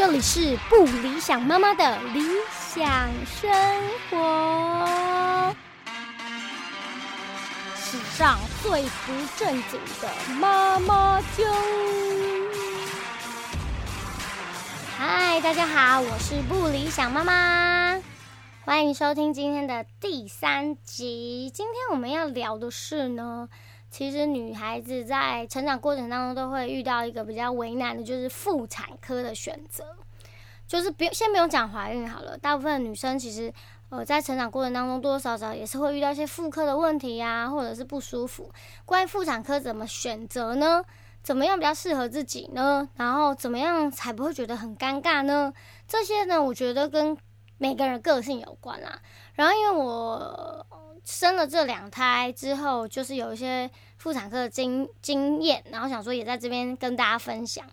这里是不理想妈妈的理想生活，史上最不正经的妈妈就。嗨，大家好，我是不理想妈妈，欢迎收听今天的第三集。今天我们要聊的是呢。其实女孩子在成长过程当中都会遇到一个比较为难的，就是妇产科的选择。就是不用先不用讲怀孕好了，大部分女生其实呃在成长过程当中多多少少也是会遇到一些妇科的问题呀，或者是不舒服。关于妇产科怎么选择呢？怎么样比较适合自己呢？然后怎么样才不会觉得很尴尬呢？这些呢，我觉得跟每个人个性有关啦。然后因为我。生了这两胎之后，就是有一些妇产科的经经验，然后想说也在这边跟大家分享。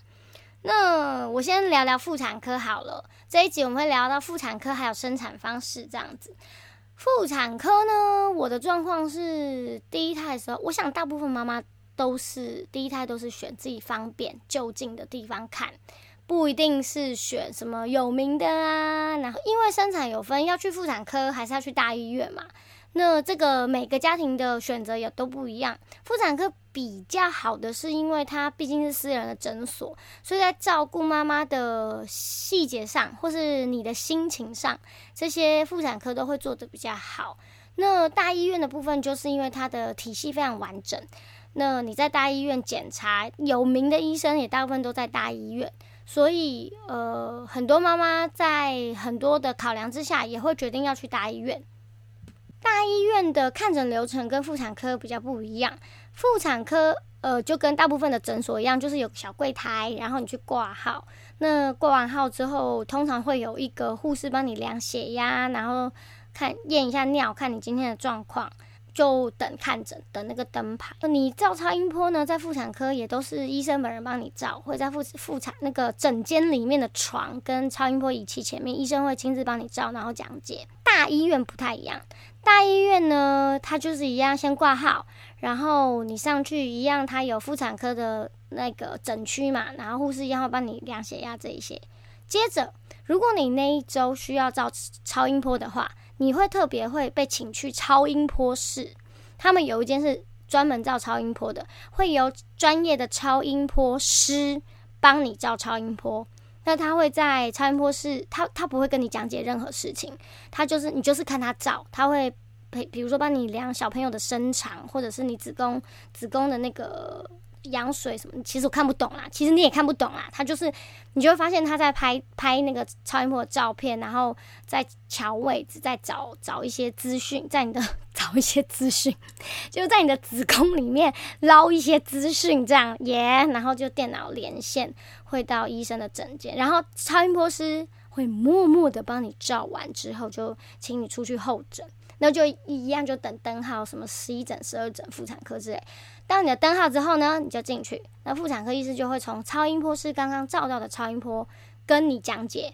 那我先聊聊妇产科好了。这一集我们会聊到妇产科还有生产方式这样子。妇产科呢，我的状况是第一胎的时候，我想大部分妈妈都是第一胎都是选自己方便就近的地方看，不一定是选什么有名的啊。然后因为生产有分，要去妇产科还是要去大医院嘛。那这个每个家庭的选择也都不一样。妇产科比较好的是，因为它毕竟是私人的诊所，所以在照顾妈妈的细节上，或是你的心情上，这些妇产科都会做的比较好。那大医院的部分，就是因为它的体系非常完整。那你在大医院检查，有名的医生也大部分都在大医院，所以呃，很多妈妈在很多的考量之下，也会决定要去大医院。大医院的看诊流程跟妇产科比较不一样。妇产科，呃，就跟大部分的诊所一样，就是有小柜台，然后你去挂号。那挂完号之后，通常会有一个护士帮你量血压，然后看验一下尿，看你今天的状况。就等看诊，等那个灯牌。你照超音波呢，在妇产科也都是医生本人帮你照，会在妇妇产那个诊间里面的床跟超音波仪器前面，医生会亲自帮你照，然后讲解。大医院不太一样，大医院呢，它就是一样，先挂号，然后你上去一样，它有妇产科的那个诊区嘛，然后护士一样会帮你量血压这一些。接着，如果你那一周需要照超音波的话，你会特别会被请去超音波室，他们有一间是专门照超音波的，会由专业的超音波师帮你照超音波。那他会在超音波室，他他不会跟你讲解任何事情，他就是你就是看他照，他会比比如说帮你量小朋友的身长，或者是你子宫子宫的那个。羊水什么？其实我看不懂啦，其实你也看不懂啦。他就是，你就会发现他在拍拍那个超音波的照片，然后在瞧位置，在找找一些资讯，在你的找一些资讯，就在你的子宫里面捞一些资讯，这样耶。然后就电脑连线会到医生的诊间，然后超音波师会默默的帮你照完之后，就请你出去候诊。那就一样，就等灯号，什么十一诊、十二诊、妇产科之类。到你的灯号之后呢，你就进去。那妇产科医师就会从超音波是刚刚照到的超音波，跟你讲解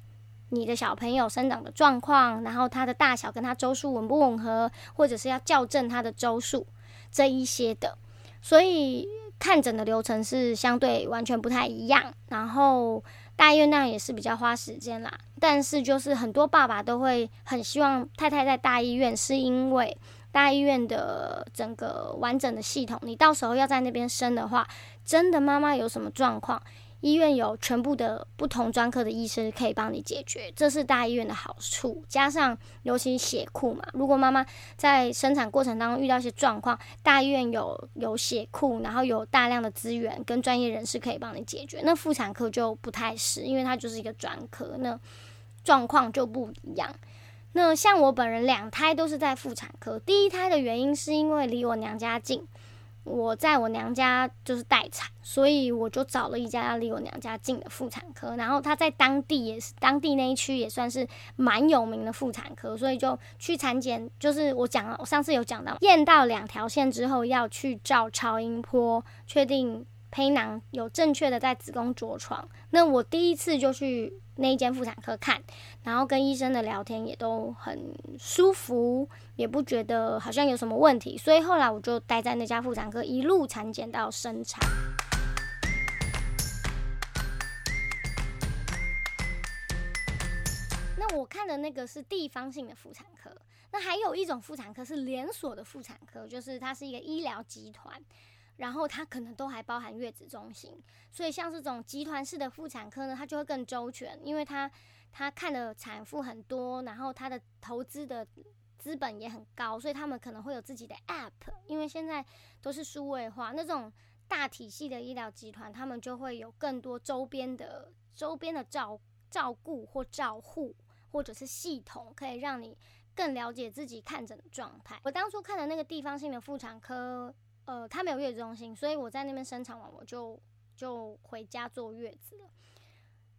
你的小朋友生长的状况，然后他的大小跟他周数吻不吻合，或者是要校正他的周数这一些的。所以看诊的流程是相对完全不太一样。然后大医院那样也是比较花时间啦。但是就是很多爸爸都会很希望太太在大医院，是因为。大医院的整个完整的系统，你到时候要在那边生的话，真的妈妈有什么状况，医院有全部的不同专科的医生可以帮你解决，这是大医院的好处。加上尤其血库嘛，如果妈妈在生产过程当中遇到一些状况，大医院有有血库，然后有大量的资源跟专业人士可以帮你解决。那妇产科就不太是，因为它就是一个专科，那状况就不一样。那像我本人两胎都是在妇产科，第一胎的原因是因为离我娘家近，我在我娘家就是待产，所以我就找了一家离我娘家近的妇产科，然后他在当地也是当地那一区也算是蛮有名的妇产科，所以就去产检，就是我讲了，我上次有讲到，验到两条线之后要去照超音波，确定胚囊有正确的在子宫着床，那我第一次就去。那一间妇产科看，然后跟医生的聊天也都很舒服，也不觉得好像有什么问题，所以后来我就待在那家妇产科，一路产检到生产。那我看的那个是地方性的妇产科，那还有一种妇产科是连锁的妇产科，就是它是一个医疗集团，然后它可能都还包含月子中心，所以像这种集团式的妇产科呢，它就会更周全，因为它它看的产妇很多，然后它的投资的。资本也很高，所以他们可能会有自己的 App，因为现在都是数位化。那种大体系的医疗集团，他们就会有更多周边的周边的照照顾或照护，或者是系统，可以让你更了解自己看诊的状态。我当初看的那个地方性的妇产科，呃，他没有月子中心，所以我在那边生产完，我就就回家坐月子了。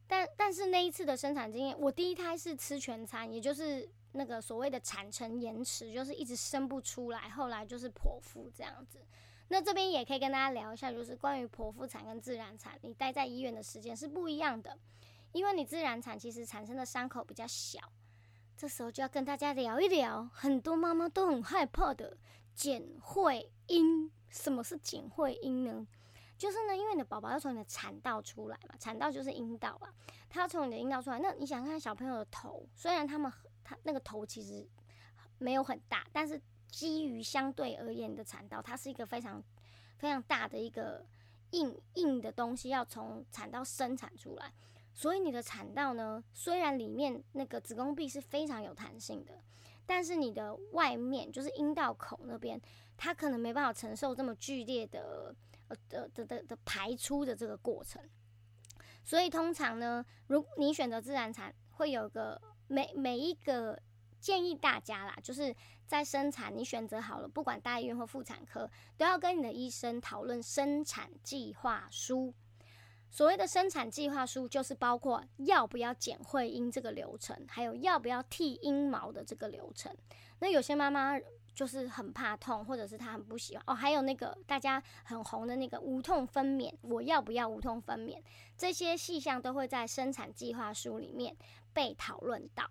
但但是那一次的生产经验，我第一胎是吃全餐，也就是。那个所谓的产程延迟，就是一直生不出来，后来就是剖腹这样子。那这边也可以跟大家聊一下，就是关于剖腹产跟自然产，你待在医院的时间是不一样的。因为你自然产其实产生的伤口比较小，这时候就要跟大家聊一聊，很多妈妈都很害怕的剪会阴。什么是剪会阴呢？就是呢，因为你的宝宝要从你的产道出来嘛，产道就是阴道啊，他要从你的阴道出来。那你想看小朋友的头，虽然他们他那个头其实没有很大，但是基于相对而言的产道，它是一个非常非常大的一个硬硬的东西，要从产道生产出来。所以你的产道呢，虽然里面那个子宫壁是非常有弹性的，但是你的外面就是阴道口那边，它可能没办法承受这么剧烈的。呃的的的的排出的这个过程，所以通常呢，如你选择自然产，会有个每每一个建议大家啦，就是在生产你选择好了，不管大医院或妇产科，都要跟你的医生讨论生产计划书。所谓的生产计划书，就是包括要不要剪会阴这个流程，还有要不要剃阴毛的这个流程。那有些妈妈。就是很怕痛，或者是她很不喜欢哦。还有那个大家很红的那个无痛分娩，我要不要无痛分娩？这些细项都会在生产计划书里面被讨论到。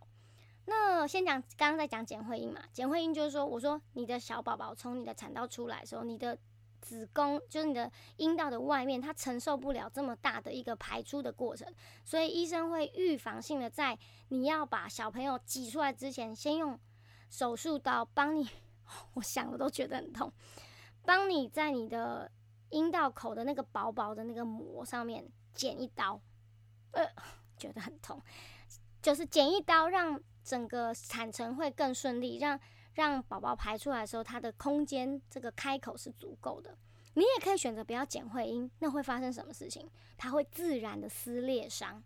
那先讲刚刚在讲剪会阴嘛，剪会阴就是说，我说你的小宝宝从你的产道出来的时候，你的子宫就是你的阴道的外面，它承受不了这么大的一个排出的过程，所以医生会预防性的在你要把小朋友挤出来之前，先用手术刀帮你。我想了都觉得很痛，帮你在你的阴道口的那个薄薄的那个膜上面剪一刀，呃，觉得很痛，就是剪一刀，让整个产程会更顺利，让让宝宝排出来的时候，它的空间这个开口是足够的。你也可以选择不要剪会阴，那会发生什么事情？它会自然的撕裂伤，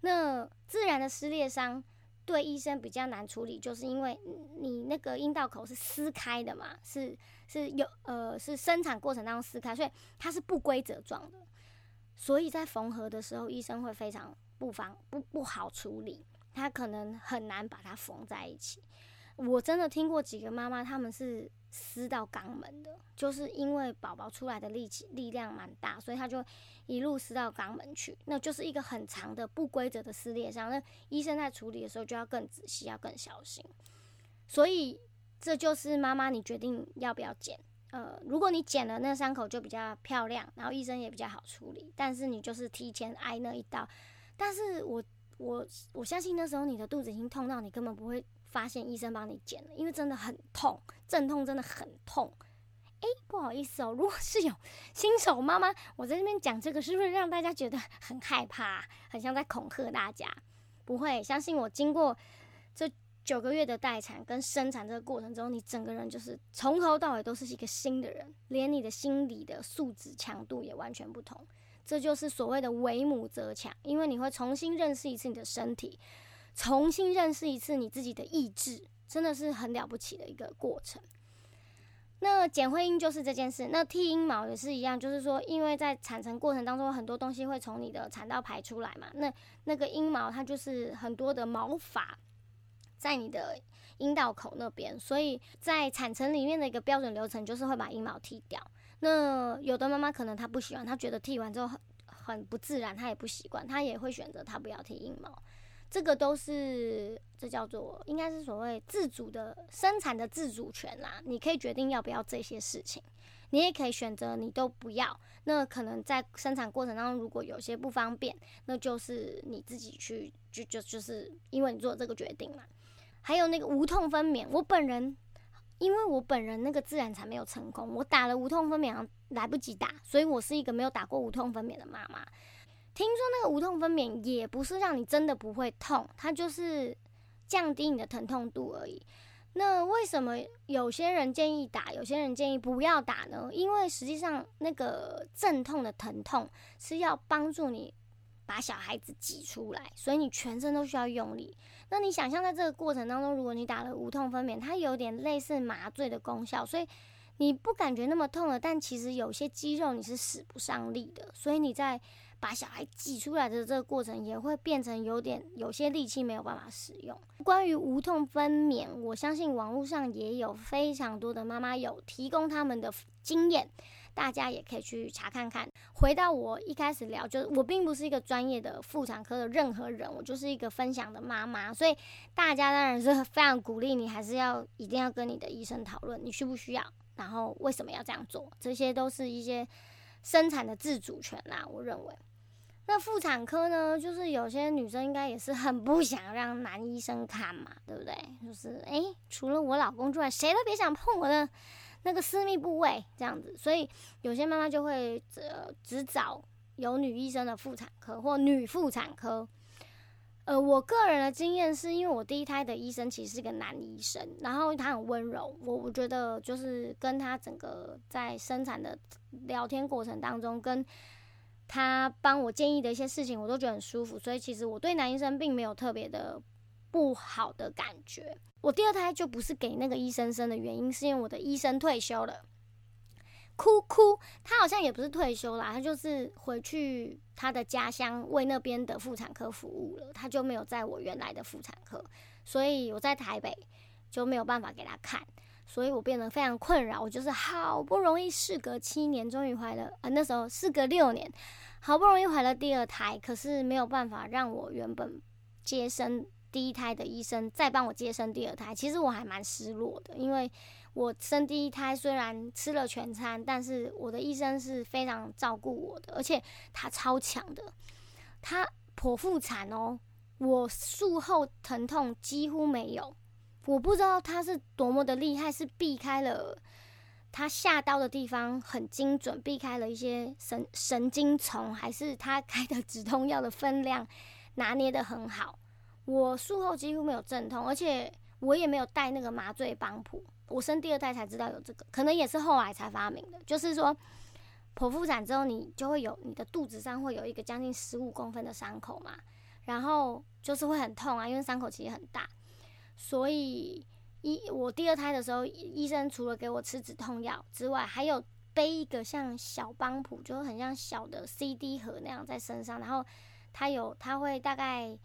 那自然的撕裂伤。对医生比较难处理，就是因为你那个阴道口是撕开的嘛，是是有呃是生产过程当中撕开，所以它是不规则状的，所以在缝合的时候，医生会非常不方不不好处理，他可能很难把它缝在一起。我真的听过几个妈妈，他们是。撕到肛门的，就是因为宝宝出来的力气力量蛮大，所以他就一路撕到肛门去，那就是一个很长的不规则的撕裂伤。那医生在处理的时候就要更仔细，要更小心。所以这就是妈妈你决定要不要剪。呃，如果你剪了，那伤口就比较漂亮，然后医生也比较好处理。但是你就是提前挨那一刀，但是我我我相信那时候你的肚子已经痛到你根本不会。发现医生帮你剪了，因为真的很痛，阵痛真的很痛。哎，不好意思哦，如果是有新手妈妈，我在这边讲这个，是不是让大家觉得很害怕，很像在恐吓大家？不会，相信我，经过这九个月的待产跟生产这个过程中，你整个人就是从头到尾都是一个新的人，连你的心理的素质强度也完全不同。这就是所谓的为母则强，因为你会重新认识一次你的身体。重新认识一次你自己的意志，真的是很了不起的一个过程。那简会阴就是这件事，那剃阴毛也是一样，就是说，因为在产程过程当中，很多东西会从你的产道排出来嘛，那那个阴毛它就是很多的毛发在你的阴道口那边，所以在产程里面的一个标准流程就是会把阴毛剃掉。那有的妈妈可能她不喜欢，她觉得剃完之后很很不自然，她也不习惯，她也会选择她不要剃阴毛。这个都是，这叫做应该是所谓自主的生产的自主权啦。你可以决定要不要这些事情，你也可以选择你都不要。那可能在生产过程当中，如果有些不方便，那就是你自己去就就就是因为你做这个决定嘛。还有那个无痛分娩，我本人因为我本人那个自然产没有成功，我打了无痛分娩来不及打，所以我是一个没有打过无痛分娩的妈妈。听说那个无痛分娩也不是让你真的不会痛，它就是降低你的疼痛度而已。那为什么有些人建议打，有些人建议不要打呢？因为实际上那个阵痛的疼痛是要帮助你把小孩子挤出来，所以你全身都需要用力。那你想象在这个过程当中，如果你打了无痛分娩，它有点类似麻醉的功效，所以你不感觉那么痛了。但其实有些肌肉你是使不上力的，所以你在。把小孩挤出来的这个过程也会变成有点有些力气没有办法使用。关于无痛分娩，我相信网络上也有非常多的妈妈有提供他们的经验，大家也可以去查看看。回到我一开始聊，就是我并不是一个专业的妇产科的任何人，我就是一个分享的妈妈，所以大家当然是非常鼓励你，还是要一定要跟你的医生讨论你需不需要，然后为什么要这样做，这些都是一些生产的自主权啦，我认为。那妇产科呢？就是有些女生应该也是很不想让男医生看嘛，对不对？就是诶，除了我老公之外，谁都别想碰我的那个私密部位，这样子。所以有些妈妈就会呃只找有女医生的妇产科或女妇产科。呃，我个人的经验是因为我第一胎的医生其实是个男医生，然后他很温柔，我我觉得就是跟他整个在生产的聊天过程当中跟。他帮我建议的一些事情，我都觉得很舒服，所以其实我对男医生并没有特别的不好的感觉。我第二胎就不是给那个医生生的原因，是因为我的医生退休了。哭哭，他好像也不是退休啦，他就是回去他的家乡为那边的妇产科服务了，他就没有在我原来的妇产科，所以我在台北就没有办法给他看。所以我变得非常困扰，我就是好不容易事隔七年，终于怀了，呃，那时候事隔六年，好不容易怀了第二胎，可是没有办法让我原本接生第一胎的医生再帮我接生第二胎。其实我还蛮失落的，因为我生第一胎虽然吃了全餐，但是我的医生是非常照顾我的，而且他超强的，他剖腹产哦，我术后疼痛几乎没有。我不知道他是多么的厉害，是避开了他下刀的地方很精准，避开了一些神神经丛，还是他开的止痛药的分量拿捏的很好。我术后几乎没有阵痛，而且我也没有带那个麻醉帮谱。我生第二胎才知道有这个，可能也是后来才发明的。就是说，剖腹产之后，你就会有你的肚子上会有一个将近十五公分的伤口嘛，然后就是会很痛啊，因为伤口其实很大。所以，医我第二胎的时候，医生除了给我吃止痛药之外，还有背一个像小帮谱，就很像小的 CD 盒那样在身上。然后他有，他会大概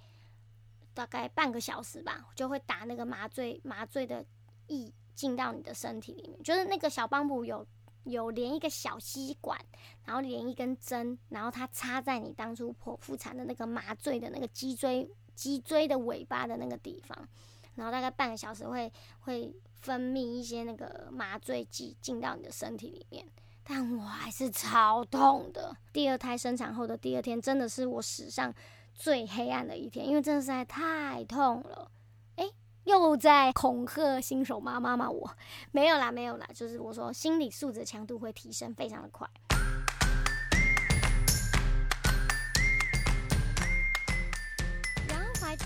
大概半个小时吧，就会打那个麻醉麻醉的液进到你的身体里面。就是那个小帮谱有有连一个小吸管，然后连一根针，然后它插在你当初剖腹产的那个麻醉的那个脊椎脊椎的尾巴的那个地方。然后大概半个小时会会分泌一些那个麻醉剂进到你的身体里面，但我还是超痛的。第二胎生产后的第二天，真的是我史上最黑暗的一天，因为真的实在太痛了。诶，又在恐吓新手妈妈吗？我没有啦，没有啦，就是我说心理素质强度会提升非常的快。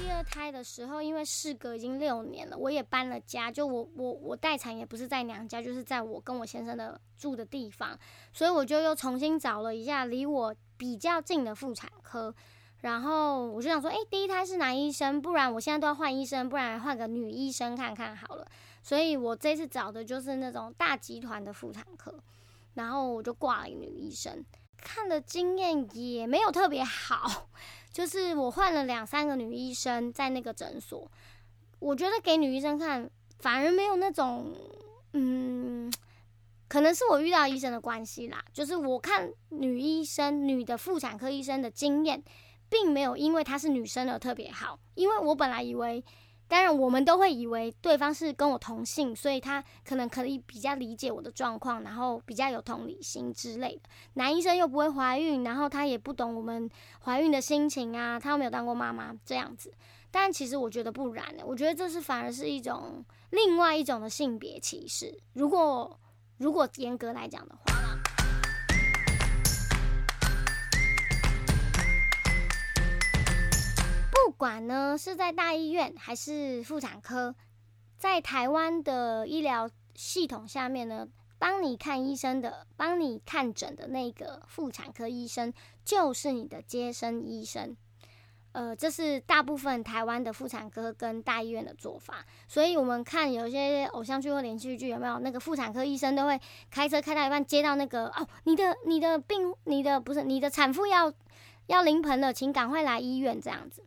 第二胎的时候，因为事隔已经六年了，我也搬了家，就我我我待产也不是在娘家，就是在我跟我先生的住的地方，所以我就又重新找了一下离我比较近的妇产科，然后我就想说，哎，第一胎是男医生，不然我现在都要换医生，不然换个女医生看看好了，所以我这次找的就是那种大集团的妇产科，然后我就挂了女医生，看的经验也没有特别好。就是我换了两三个女医生在那个诊所，我觉得给女医生看反而没有那种，嗯，可能是我遇到医生的关系啦。就是我看女医生、女的妇产科医生的经验，并没有因为她是女生而特别好。因为我本来以为当然，我们都会以为对方是跟我同姓，所以他可能可以比较理解我的状况，然后比较有同理心之类的。男医生又不会怀孕，然后他也不懂我们怀孕的心情啊，他又没有当过妈妈这样子。但其实我觉得不然的，我觉得这是反而是一种另外一种的性别歧视。如果如果严格来讲的话。不管呢是在大医院还是妇产科，在台湾的医疗系统下面呢，帮你看医生的、帮你看诊的那个妇产科医生，就是你的接生医生。呃，这是大部分台湾的妇产科跟大医院的做法。所以，我们看有些偶像剧或连续剧，有没有那个妇产科医生都会开车开到一半，接到那个哦，你的、你的病、你的不是你的产妇要要临盆了，请赶快来医院这样子。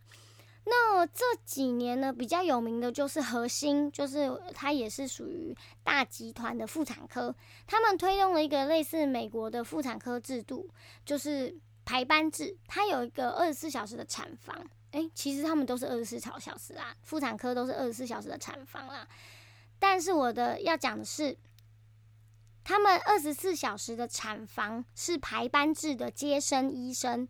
那这几年呢，比较有名的就是核心，就是它也是属于大集团的妇产科，他们推动了一个类似美国的妇产科制度，就是排班制，它有一个二十四小时的产房。诶，其实他们都是二十四小时啦，妇产科都是二十四小时的产房啦。但是我的要讲的是，他们二十四小时的产房是排班制的接生医生。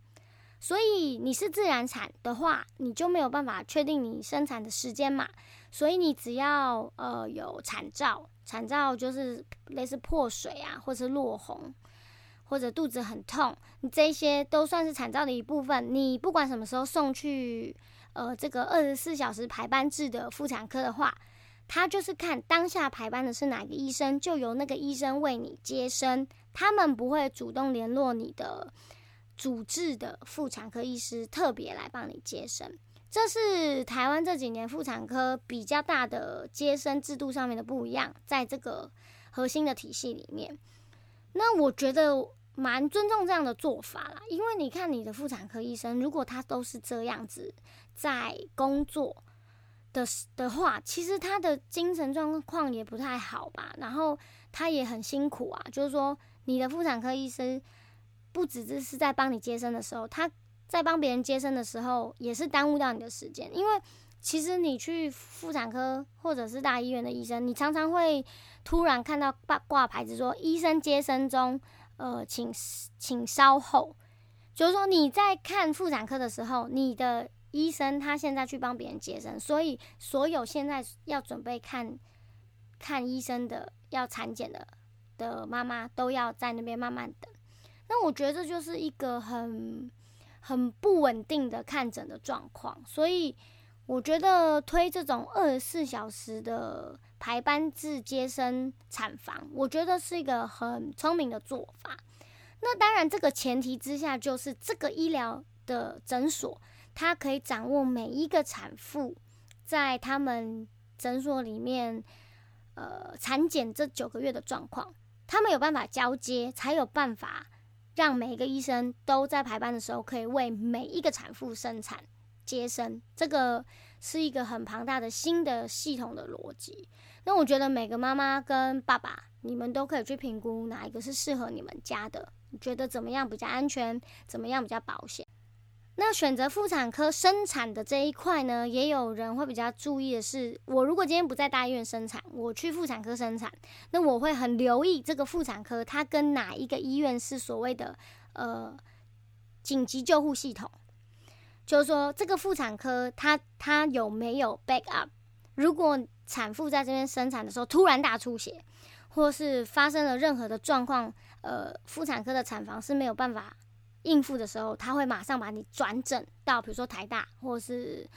所以你是自然产的话，你就没有办法确定你生产的时间嘛。所以你只要呃有产兆，产兆就是类似破水啊，或是落红，或者肚子很痛，你这些都算是产兆的一部分。你不管什么时候送去呃这个二十四小时排班制的妇产科的话，他就是看当下排班的是哪个医生，就由那个医生为你接生，他们不会主动联络你的。主治的妇产科医师特别来帮你接生，这是台湾这几年妇产科比较大的接生制度上面的不一样，在这个核心的体系里面，那我觉得蛮尊重这样的做法啦，因为你看你的妇产科医生，如果他都是这样子在工作的的话，其实他的精神状况也不太好吧，然后他也很辛苦啊，就是说你的妇产科医生。不只只是在帮你接生的时候，他在帮别人接生的时候，也是耽误到你的时间。因为其实你去妇产科或者是大医院的医生，你常常会突然看到挂挂牌子说“医生接生中”，呃，请请稍后。就是说你在看妇产科的时候，你的医生他现在去帮别人接生，所以所有现在要准备看看医生的、要产检的的妈妈，都要在那边慢慢等。那我觉得这就是一个很很不稳定的看诊的状况，所以我觉得推这种二十四小时的排班制接生产房，我觉得是一个很聪明的做法。那当然，这个前提之下就是这个医疗的诊所，它可以掌握每一个产妇在他们诊所里面呃产检这九个月的状况，他们有办法交接，才有办法。让每一个医生都在排班的时候，可以为每一个产妇生产接生，这个是一个很庞大的新的系统的逻辑。那我觉得每个妈妈跟爸爸，你们都可以去评估哪一个是适合你们家的，你觉得怎么样比较安全，怎么样比较保险。那选择妇产科生产的这一块呢，也有人会比较注意的是，我如果今天不在大医院生产，我去妇产科生产，那我会很留意这个妇产科它跟哪一个医院是所谓的呃紧急救护系统，就是说这个妇产科它它有没有 back up，如果产妇在这边生产的时候突然大出血，或是发生了任何的状况，呃，妇产科的产房是没有办法。应付的时候，他会马上把你转诊到，比如说台大，或是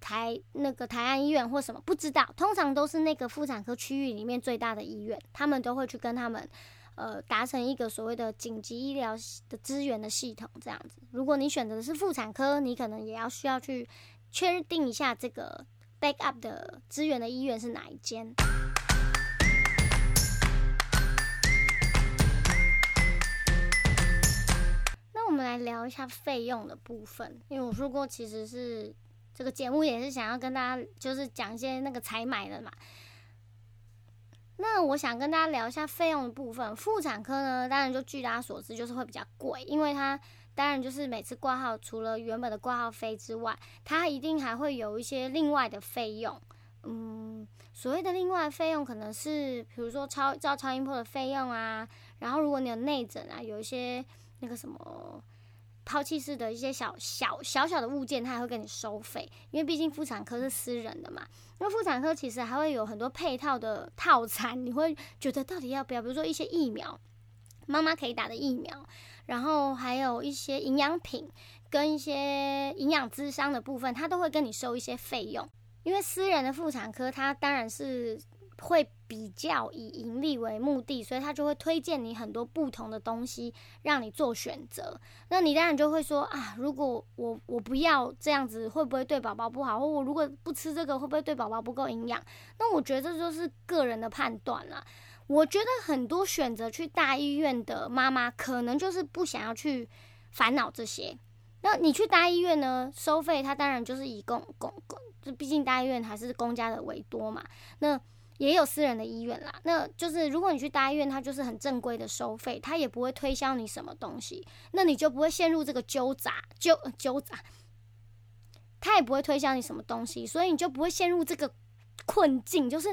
台那个台安医院或什么，不知道。通常都是那个妇产科区域里面最大的医院，他们都会去跟他们，呃，达成一个所谓的紧急医疗的资源的系统这样子。如果你选择的是妇产科，你可能也要需要去确定一下这个 backup 的资源的医院是哪一间。那我们来聊一下费用的部分，因为我说过，其实是这个节目也是想要跟大家就是讲一些那个采买的嘛。那我想跟大家聊一下费用的部分。妇产科呢，当然就据大家所知，就是会比较贵，因为它当然就是每次挂号除了原本的挂号费之外，它一定还会有一些另外的费用，嗯，所谓的另外费用可能是，比如说超照超音波的费用啊，然后如果你有内诊啊，有一些那个什么抛弃式的一些小小小小的物件，他还会给你收费，因为毕竟妇产科是私人的嘛。因为妇产科其实还会有很多配套的套餐，你会觉得到底要不要？比如说一些疫苗，妈妈可以打的疫苗，然后还有一些营养品跟一些营养咨商的部分，他都会跟你收一些费用。因为私人的妇产科，它当然是会比较以盈利为目的，所以他就会推荐你很多不同的东西让你做选择。那你当然就会说啊，如果我我不要这样子，会不会对宝宝不好？或我如果不吃这个，会不会对宝宝不够营养？那我觉得这就是个人的判断啦。我觉得很多选择去大医院的妈妈，可能就是不想要去烦恼这些。那你去大医院呢，收费它当然就是以公公公。这毕竟大医院还是公家的为多嘛，那也有私人的医院啦。那就是如果你去大医院，它就是很正规的收费，它也不会推销你什么东西，那你就不会陷入这个纠杂纠纠杂，它也不会推销你什么东西，所以你就不会陷入这个困境，就是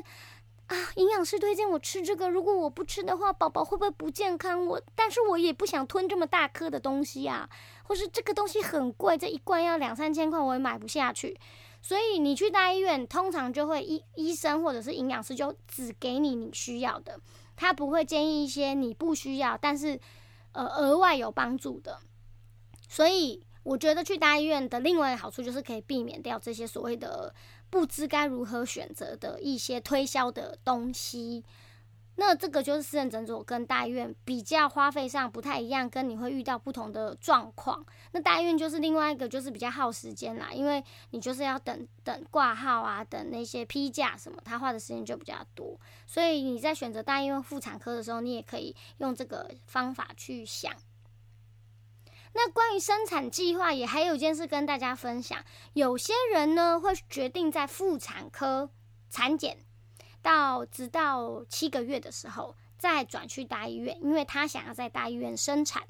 啊，营养师推荐我吃这个，如果我不吃的话，宝宝会不会不健康？我但是我也不想吞这么大颗的东西啊，或是这个东西很贵，这一罐要两三千块，我也买不下去。所以你去大医院，通常就会医医生或者是营养师就只给你你需要的，他不会建议一些你不需要但是呃额外有帮助的。所以我觉得去大医院的另外一个好处就是可以避免掉这些所谓的不知该如何选择的一些推销的东西。那这个就是私人诊所跟大医院比较花费上不太一样，跟你会遇到不同的状况。那大医院就是另外一个，就是比较耗时间啦，因为你就是要等等挂号啊，等那些批假什么，他花的时间就比较多。所以你在选择大医院妇产科的时候，你也可以用这个方法去想。那关于生产计划，也还有一件事跟大家分享，有些人呢会决定在妇产科产检。到直到七个月的时候再转去大医院，因为他想要在大医院生产，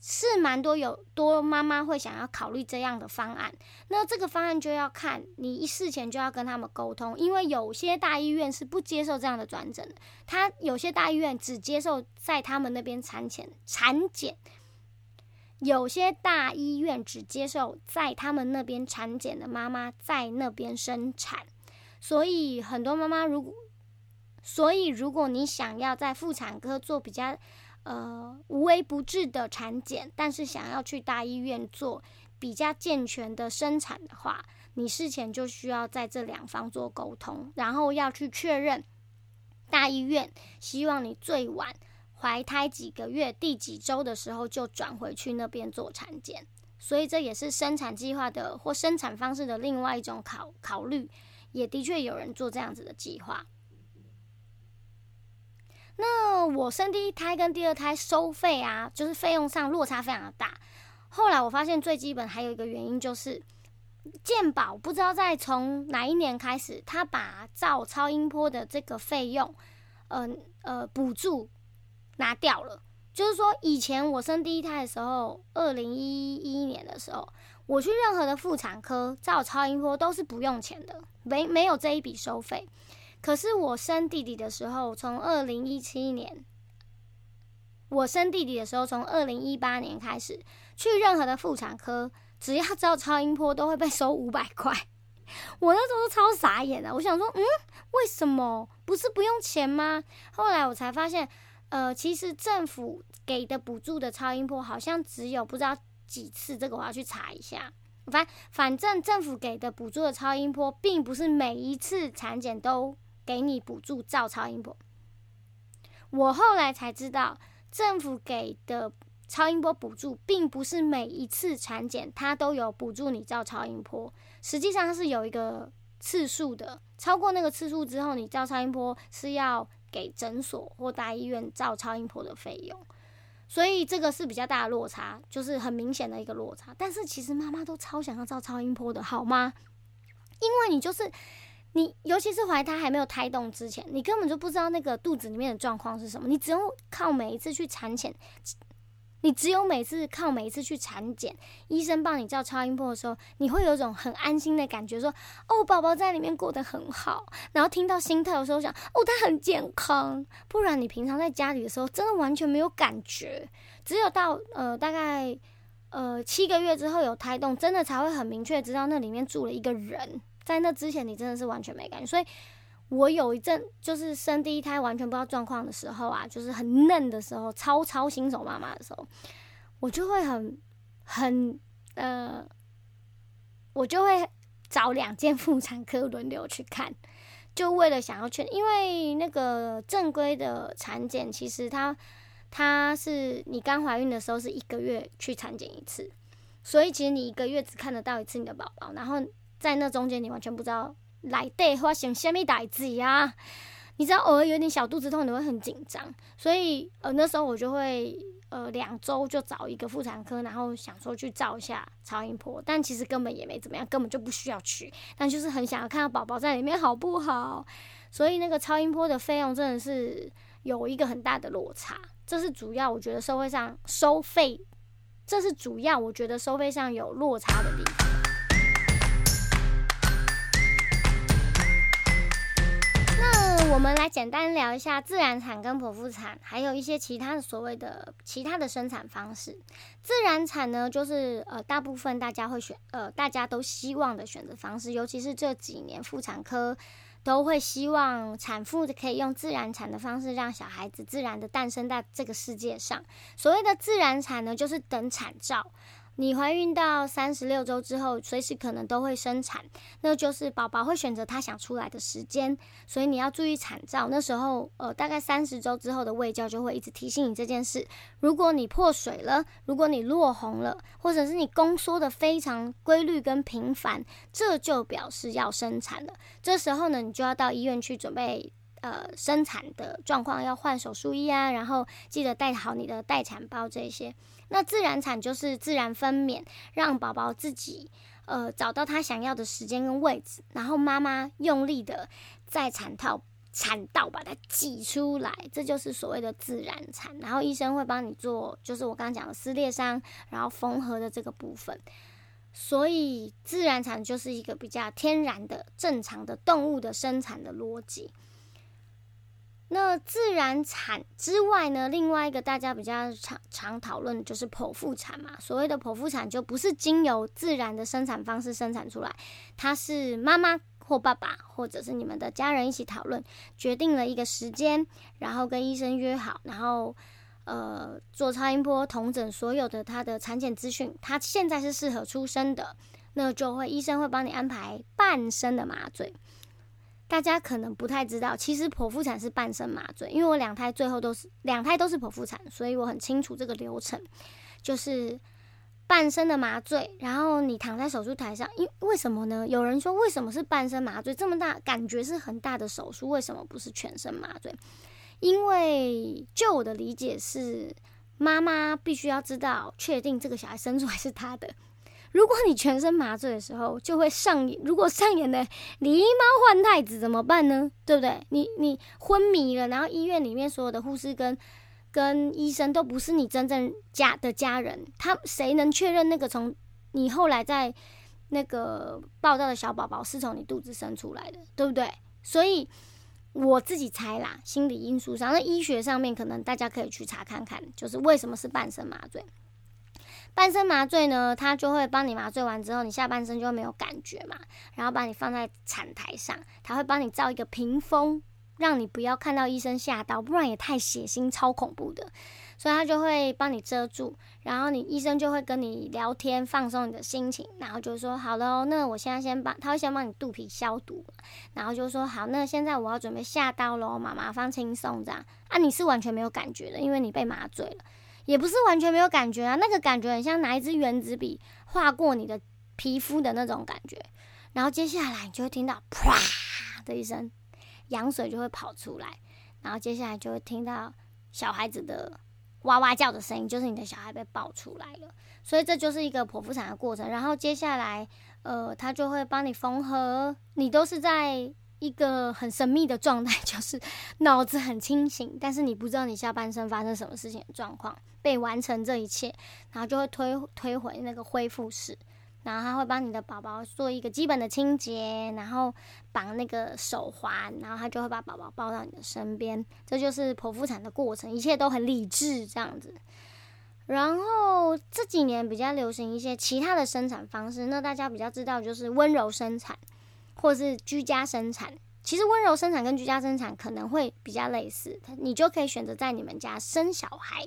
是蛮多有多妈妈会想要考虑这样的方案。那这个方案就要看你一事前就要跟他们沟通，因为有些大医院是不接受这样的转诊的，他有些大医院只接受在他们那边产检产检，有些大医院只接受在他们那边产检的妈妈在那边生产。所以很多妈妈，如果所以如果你想要在妇产科做比较呃无微不至的产检，但是想要去大医院做比较健全的生产的话，你事前就需要在这两方做沟通，然后要去确认大医院希望你最晚怀胎几个月、第几周的时候就转回去那边做产检。所以这也是生产计划的或生产方式的另外一种考考虑。也的确有人做这样子的计划。那我生第一胎跟第二胎收费啊，就是费用上落差非常的大。后来我发现最基本还有一个原因就是，健保不知道在从哪一年开始，他把照超音波的这个费用，呃呃补助拿掉了。就是说以前我生第一胎的时候，二零一一年的时候。我去任何的妇产科照超音波都是不用钱的，没没有这一笔收费。可是我生弟弟的时候，从二零一七年，我生弟弟的时候，从二零一八年开始，去任何的妇产科，只要照超音波都会被收五百块。我那时候都超傻眼的，我想说，嗯，为什么不是不用钱吗？后来我才发现，呃，其实政府给的补助的超音波好像只有不知道。几次？这个我要去查一下。反反正政府给的补助的超音波，并不是每一次产检都给你补助照超音波。我后来才知道，政府给的超音波补助，并不是每一次产检它都有补助你照超音波。实际上它是有一个次数的，超过那个次数之后，你照超音波是要给诊所或大医院照超音波的费用。所以这个是比较大的落差，就是很明显的一个落差。但是其实妈妈都超想要照超音波的，好吗？因为你就是你，尤其是怀胎还没有胎动之前，你根本就不知道那个肚子里面的状况是什么。你只有靠每一次去产检，你只有每次靠每一次去产检，医生帮你照超音波的时候，你会有一种很安心的感觉，说哦，宝宝在里面过得很好。然后听到心跳的时候，想哦，他很健康。不然你平常在家里的时候，真的完全没有感觉。只有到呃大概呃七个月之后有胎动，真的才会很明确知道那里面住了一个人。在那之前，你真的是完全没感觉。所以。我有一阵就是生第一胎完全不知道状况的时候啊，就是很嫩的时候，超超新手妈妈的时候，我就会很很呃，我就会找两间妇产科轮流去看，就为了想要确，因为那个正规的产检，其实它它是你刚怀孕的时候是一个月去产检一次，所以其实你一个月只看得到一次你的宝宝，然后在那中间你完全不知道。来对发生什么代志呀？你知道偶尔有点小肚子痛，你会很紧张，所以呃那时候我就会呃两周就找一个妇产科，然后想说去照一下超音波，但其实根本也没怎么样，根本就不需要去，但就是很想要看到宝宝在里面好不好？所以那个超音波的费用真的是有一个很大的落差，这是主要我觉得社会上收费，这是主要我觉得收费上有落差的地方。我们来简单聊一下自然产跟剖腹产，还有一些其他的所谓的其他的生产方式。自然产呢，就是呃大部分大家会选呃大家都希望的选择方式，尤其是这几年妇产科都会希望产妇可以用自然产的方式让小孩子自然的诞生在这个世界上。所谓的自然产呢，就是等产兆。你怀孕到三十六周之后，随时可能都会生产，那就是宝宝会选择他想出来的时间，所以你要注意产兆。那时候，呃，大概三十周之后的胃教就会一直提醒你这件事。如果你破水了，如果你落红了，或者是你宫缩的非常规律跟频繁，这就表示要生产了。这时候呢，你就要到医院去准备。呃，生产的状况要换手术衣啊，然后记得带好你的待产包这些。那自然产就是自然分娩，让宝宝自己呃找到他想要的时间跟位置，然后妈妈用力的在产套产道把它挤出来，这就是所谓的自然产。然后医生会帮你做，就是我刚刚讲的撕裂伤，然后缝合的这个部分。所以自然产就是一个比较天然的、正常的动物的生产的逻辑。那自然产之外呢？另外一个大家比较常常讨论就是剖腹产嘛。所谓的剖腹产，就不是经由自然的生产方式生产出来，它是妈妈或爸爸或者是你们的家人一起讨论，决定了一个时间，然后跟医生约好，然后呃做超音波同诊所有的他的产检资讯，他现在是适合出生的，那就会医生会帮你安排半身的麻醉。大家可能不太知道，其实剖腹产是半身麻醉，因为我两胎最后都是两胎都是剖腹产，所以我很清楚这个流程，就是半身的麻醉，然后你躺在手术台上，因为什么呢？有人说为什么是半身麻醉？这么大感觉是很大的手术，为什么不是全身麻醉？因为就我的理解是，妈妈必须要知道确定这个小孩生出来是他的。如果你全身麻醉的时候，就会上演。如果上演的狸猫换太子怎么办呢？对不对？你你昏迷了，然后医院里面所有的护士跟跟医生都不是你真正家的家人，他谁能确认那个从你后来在那个报道的小宝宝是从你肚子生出来的，对不对？所以我自己猜啦，心理因素上，那医学上面可能大家可以去查看看，就是为什么是半身麻醉。半身麻醉呢，他就会帮你麻醉完之后，你下半身就会没有感觉嘛，然后把你放在产台上，他会帮你照一个屏风，让你不要看到医生下刀，不然也太血腥、超恐怖的，所以他就会帮你遮住，然后你医生就会跟你聊天，放松你的心情，然后就说好了，那我现在先帮，他会先帮你肚皮消毒，然后就说好，那现在我要准备下刀喽，妈妈放轻松这样，啊，你是完全没有感觉的，因为你被麻醉了。也不是完全没有感觉啊，那个感觉很像拿一支原子笔划过你的皮肤的那种感觉，然后接下来你就会听到啪的一声，羊水就会跑出来，然后接下来就会听到小孩子的哇哇叫的声音，就是你的小孩被抱出来了，所以这就是一个剖腹产的过程。然后接下来，呃，他就会帮你缝合，你都是在一个很神秘的状态，就是脑子很清醒，但是你不知道你下半身发生什么事情的状况，被完成这一切，然后就会推推回那个恢复室，然后他会帮你的宝宝做一个基本的清洁，然后绑那个手环，然后他就会把宝宝抱到你的身边，这就是剖腹产的过程，一切都很理智这样子。然后这几年比较流行一些其他的生产方式，那大家比较知道就是温柔生产。或是居家生产，其实温柔生产跟居家生产可能会比较类似，你就可以选择在你们家生小孩。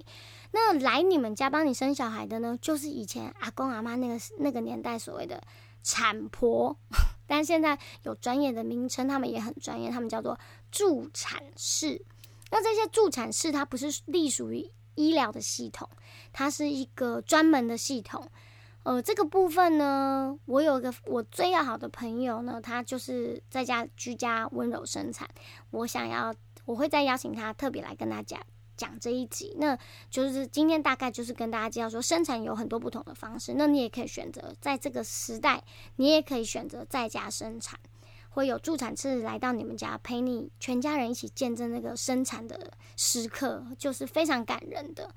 那来你们家帮你生小孩的呢，就是以前阿公阿妈那个那个年代所谓的产婆，但现在有专业的名称，他们也很专业，他们叫做助产士。那这些助产士，它不是隶属于医疗的系统，它是一个专门的系统。呃，这个部分呢，我有个我最要好的朋友呢，他就是在家居家温柔生产。我想要，我会再邀请他特别来跟大家讲这一集。那就是今天大概就是跟大家介绍说，生产有很多不同的方式。那你也可以选择在这个时代，你也可以选择在家生产，会有助产士来到你们家陪你全家人一起见证那个生产的时刻，就是非常感人的。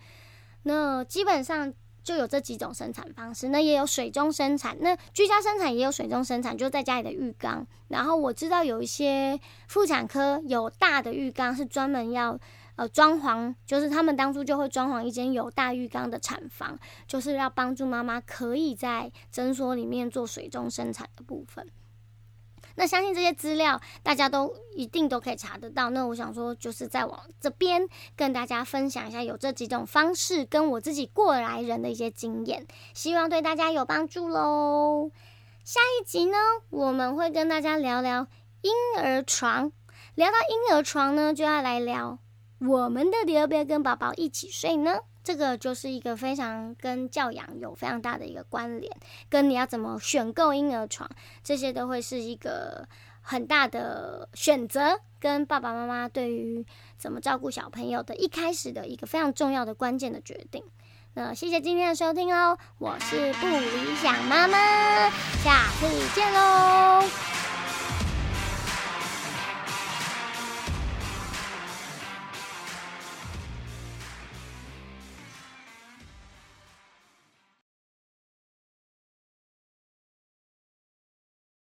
那基本上。就有这几种生产方式，那也有水中生产，那居家生产也有水中生产，就在家里的浴缸。然后我知道有一些妇产科有大的浴缸，是专门要呃装潢，就是他们当初就会装潢一间有大浴缸的产房，就是要帮助妈妈可以在诊所里面做水中生产的部分。那相信这些资料大家都一定都可以查得到。那我想说，就是在往这边跟大家分享一下，有这几种方式跟我自己过来人的一些经验，希望对大家有帮助喽。下一集呢，我们会跟大家聊聊婴儿床。聊到婴儿床呢，就要来聊我们的要不要跟宝宝一起睡呢？这个就是一个非常跟教养有非常大的一个关联，跟你要怎么选购婴儿床，这些都会是一个很大的选择，跟爸爸妈妈对于怎么照顾小朋友的一开始的一个非常重要的关键的决定。那谢谢今天的收听哦，我是不理想妈妈，下次见喽。